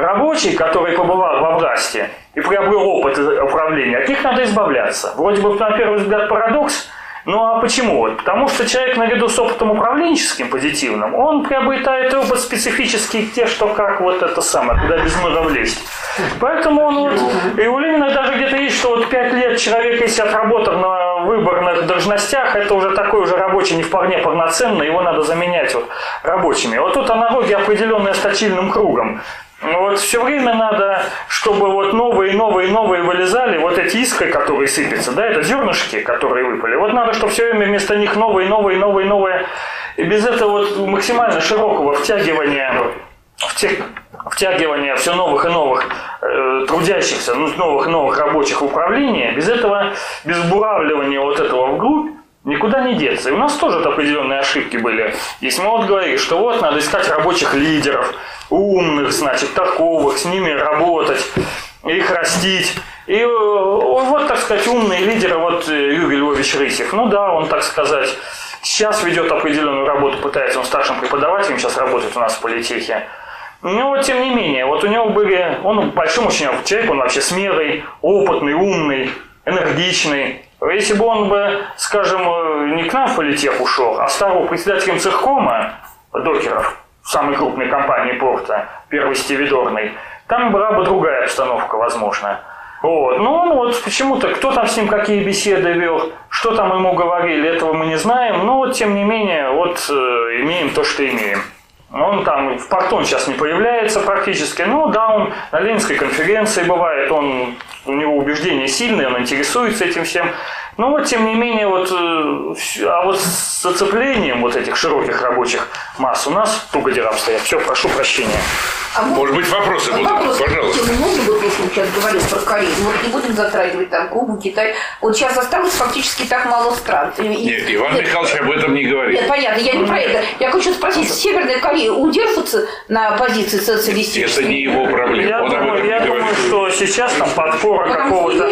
Рабочий, который побывал во власти и приобрел опыт управления, от них надо избавляться. Вроде бы, на первый взгляд, парадокс, ну а почему? Вот, потому что человек наряду с опытом управленческим позитивным, он приобретает опыт специфический, те, что как вот это самое, куда без мыра влезть. Поэтому он вот, и у Ленина даже где-то есть, что вот пять лет человек, если отработал на выборных должностях, это уже такой уже рабочий не вполне полноценный, его надо заменять вот рабочими. Вот тут аналогия определенная с точильным кругом. Ну вот все время надо, чтобы вот новые, новые, новые вылезали, вот эти искры, которые сыпятся, да, это зернышки, которые выпали. Вот надо, чтобы все время вместо них новые, новые, новые, новые. И без этого вот максимально широкого втягивания, втя... втягивания все новых и новых э, трудящихся, ну, новых и новых рабочих управления, без этого, без буравливания вот этого вглубь, Никуда не деться. И у нас тоже определенные ошибки были. Если мы вот говорили, что вот надо искать рабочих лидеров, умных, значит, таковых, с ними работать, их растить. И э, вот, так сказать, умные лидеры, вот э, Юрий Львович Рысев, ну да, он, так сказать, сейчас ведет определенную работу, пытается, он старшим преподавателем сейчас работает у нас в политехе. Но тем не менее, вот у него были, он большой очень человек, он вообще смелый, опытный, умный, энергичный. Если бы он бы, скажем, э, не к нам в политех ушел, а стал председателем цехкома докеров, самой крупной компании порта, первый стивидорный, там была бы другая обстановка, возможно. Вот. Он вот почему-то, кто там с ним какие беседы вел, что там ему говорили, этого мы не знаем, но вот тем не менее, вот э, имеем то, что имеем. Он там в порту сейчас не появляется практически. Ну да, он на Ленинской конференции бывает, он, у него убеждения сильные, он интересуется этим всем. Но вот тем не менее, вот, э, а вот с зацеплением вот этих широких рабочих масс у нас туго дела обстоят. Все, прошу прощения. А Может быть, вопросы будут? Вопрос, Пожалуйста. Тему можно вот если мы сейчас говорим про Корею, вот не будем затрагивать там Кубу, Китай. Вот сейчас осталось фактически так мало стран. Нет, Иван Нет, Михайлович об этом не говорит. Нет, понятно, я не про это. Я хочу спросить, Северная Корея удержится на позиции социалистической? Это не его проблема. Я, Он думаю, я думаю, что сейчас там подпора какого-то...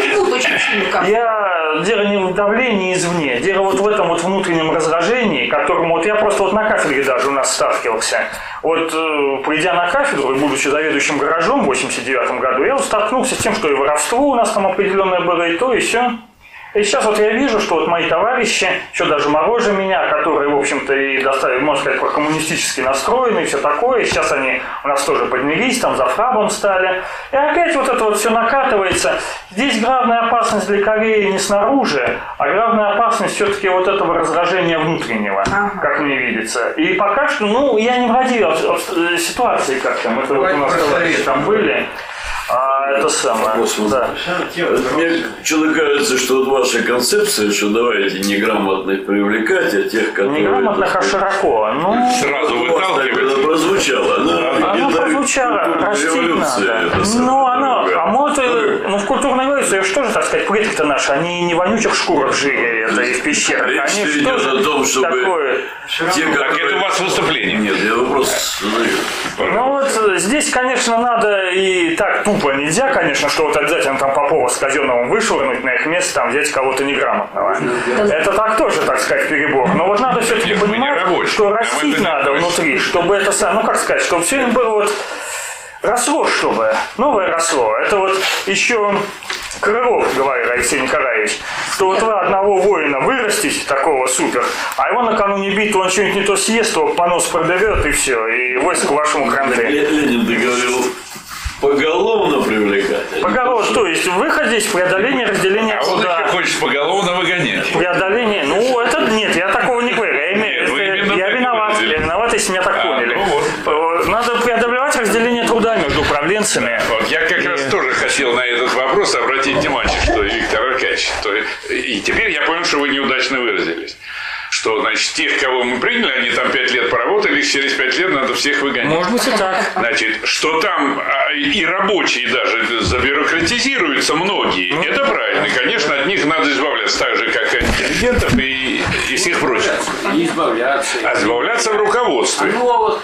Я дело не в давлении извне, дело вот в этом вот внутреннем раздражении, которому вот я просто вот на кафедре даже у нас сталкивался. Вот э, придя на кафедру и будучи заведующим гаражом в 89 году, я вот столкнулся с тем, что и воровство у нас там определенное было, и то, и все. И сейчас вот я вижу, что вот мои товарищи, еще даже моложе меня, которые, в общем-то, и достали, можно сказать, коммунистически настроены и все такое, сейчас они у нас тоже поднялись, там за фрабом стали. И опять вот это вот все накатывается. Здесь главная опасность для Кореи не снаружи, а главная опасность все-таки вот этого раздражения внутреннего, ага. как мне видится. И пока что, ну, я не владею ситуацией как-то, мы вот у нас товарищи там были. А это самое. Да. Мне что-то кажется, что вот ваша концепция, что давайте неграмотных привлекать, а тех, которые... Неграмотных, а широко. Ну, Сразу выталкивать. Это прозвучало. Ну, оно прозвучало, растить надо. Ну, оно, а может, ну, в культурной эволюции, что же, так сказать, предки-то наши, они не вонючих шкурах жили, это и в пещерах. Речь они идет о том, чтобы... Такое... Те, так это у вас выступление. Нет, я вопрос задаю. Ну вот здесь, конечно, надо и так тупо нельзя, конечно, что вот обязательно там Попова с казенным вышвырнуть на их место, там взять кого-то неграмотного. Это так тоже, так сказать, перебор. Но вот надо все-таки понимать, что растить надо внутри, чтобы это сам, ну как сказать, чтобы все время было вот росло, чтобы новое росло. Это вот еще Крылов говорит Алексей Николаевич, что вот вы одного воина вырастите, такого супер, а его накануне битвы он что-нибудь не то съест, то понос продавет и все, и войско вашему крандре. Ленин, ты говорил, поголовно привлекать. Поголовно, то есть выход здесь преодоление разделения а он еще хочет поголовно выгонять. Преодоление, ну это нет, я такого не говорю. Я, имею, нет, это, я виноват, я виноват, если меня так а, поняли. Ну вот. Надо преодолевать разделение труда между управленцами. Вот, я как и... раз тоже хотел на этот вопрос обратить внимание, что Виктор Аркадьевич, то, и теперь я понял, что вы неудачно выразились. Что, значит, тех, кого мы приняли, они там пять лет поработали, их через пять лет надо всех выгонять. Может быть и так. Значит, что там а, и рабочие даже забюрократизируются многие, Ну. это правильно. Конечно, от них надо избавляться так же, как от интеллигентов и, и всех прочих. Не избавляться. А избавляться в руководстве. Ну, а вот,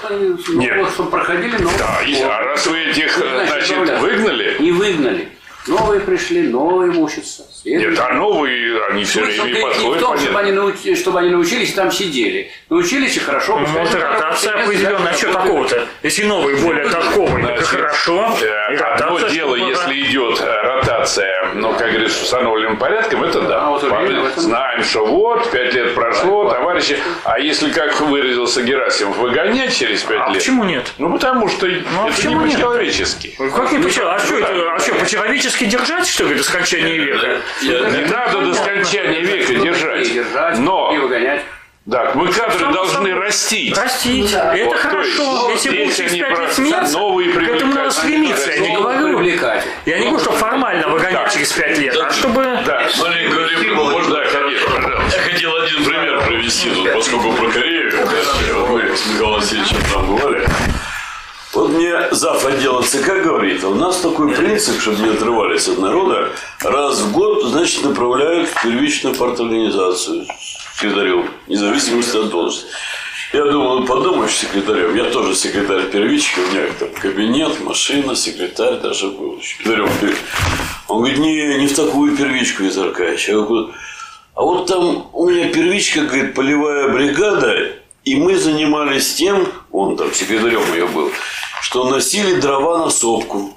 Нет. вот, проходили новые. Да, и- а раз вы этих, значит, значит, выгнали, Не выгнали. Новые пришли, новые мучатся. Нет, а новые, они все Смысл время и не в подходят, том, чтобы они, научи- чтобы они научились там сидели. Научились и хорошо. Может, хорошо, ротация определенная. А что такого-то? Если новый более толковый, так Значит, хорошо. э, Одно дело, если идет э, ротация, ну, как говорится, установленным порядком, это да. А вот этом- Знаем, что вот, пять лет прошло, товарищи. А если, как выразился Герасимов, выгонять через пять А лет? почему нет? Ну, потому что а это почему не по-человечески. Как не почему? А что это? А что, по-человечески держать, что ли, до скончания века? Не надо до скончания века держать. Но, выгонять. да, мы кадры должны собой. растить. Растить. Это Вот, хорошо. есть, Если будет через они пять про лет смеяться, новые к этому надо стремиться. Я не говорю. Привлекать. Я не говорю, что формально выгонять Да. через пять лет, а чтобы... Да, Смотри, говорим, можно, да, конечно, пожалуйста. Я хотел один пример привести, тут, поскольку про Корею, да, вот мы с Михаилом Васильевичем там бывали. Вот мне зав. отдела ЦК говорит, у нас такой принцип, чтобы не отрывались от народа, раз в год, значит, направляют в первичную парторганизацию секретарем, вне зависимости от должности. Я думал, ну подумаешь секретарем. Я тоже секретарь первичка, у меня там кабинет, машина, секретарь даже был. Секретарем. Он говорит, не, не в такую первичку, Виталий Аркадьевич. Я говорю, а вот там у меня первичка, говорит, полевая бригада, и мы занимались тем, он там секретарем ее был, что носили дрова на сопку.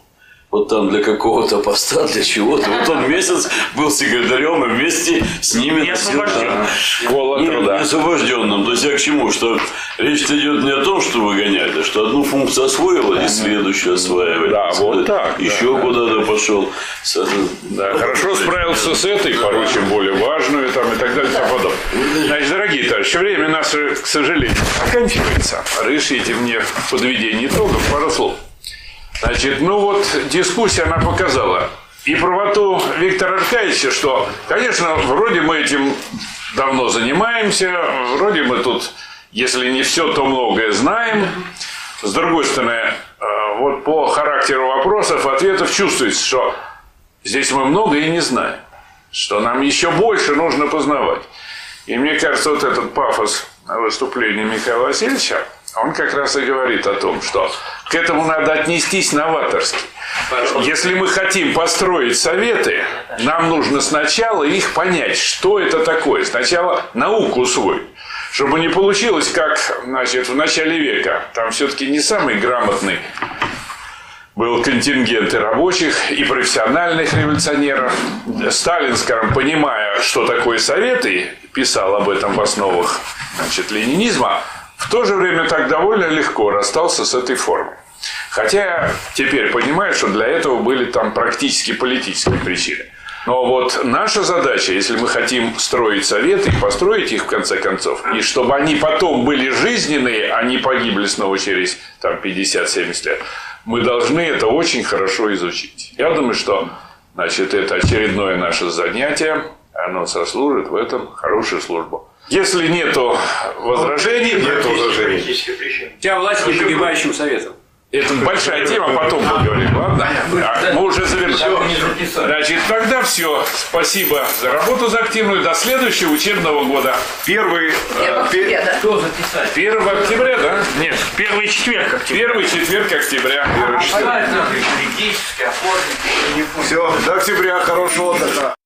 Вот там для какого-то поста, для чего-то. Вот он месяц был секретарем и вместе с ними Не носил освобожденным. Школа Не, труда. не освобожденным. То есть я к чему? Что речь идет не о том, что выгонять, а что одну функцию освоил, и следующую осваивает. Да, вот так, Еще да. куда-то пошел. Да, хорошо справился с этой, порой чем более важную там, и так далее и тому подобное. Значит, дорогие товарищи, время наше, к сожалению, заканчивается. Разрешите мне в подведении итогов пару слов. Значит, ну вот дискуссия, она показала и правоту Виктора Аркадьевича, что, конечно, вроде мы этим давно занимаемся, вроде мы тут, если не все, то многое знаем. С другой стороны, э, вот по характеру вопросов, ответов чувствуется, что здесь мы много и не знаем, что нам еще больше нужно познавать. И мне кажется, вот этот пафос выступления Михаила Васильевича, он как раз и говорит о том, что к этому надо отнестись новаторски. Если мы хотим построить советы, нам нужно сначала их понять, что это такое. Сначала науку усвоить. Чтобы не получилось, как значит, в начале века. Там все-таки не самый грамотный был контингент и рабочих, и профессиональных революционеров. Сталин, скажем, понимая, что такое советы, писал об этом в основах значит, ленинизма, в то же время так довольно легко расстался с этой формой. Хотя теперь понимаю, что для этого были там практически политические причины. Но вот наша задача, если мы хотим строить советы, и построить их в конце концов, и чтобы они потом были жизненные, а не погибли снова через там, 50-70 лет, мы должны это очень хорошо изучить. Я думаю, что значит, это очередное наше занятие, оно сослужит в этом хорошую службу. Если нету возражений, Политические причины. Вся власть не погибающим советом. это большая тема, потом поговорим, ладно? А, мы уже завершили. Значит, тогда все. Спасибо за работу за активную. До следующего учебного года. Первый, октябре, да? Кто записать? 1 октября, да? Нет, первый четверг, тебе. Первый четверг октября. все, до октября, хорошего отдыха.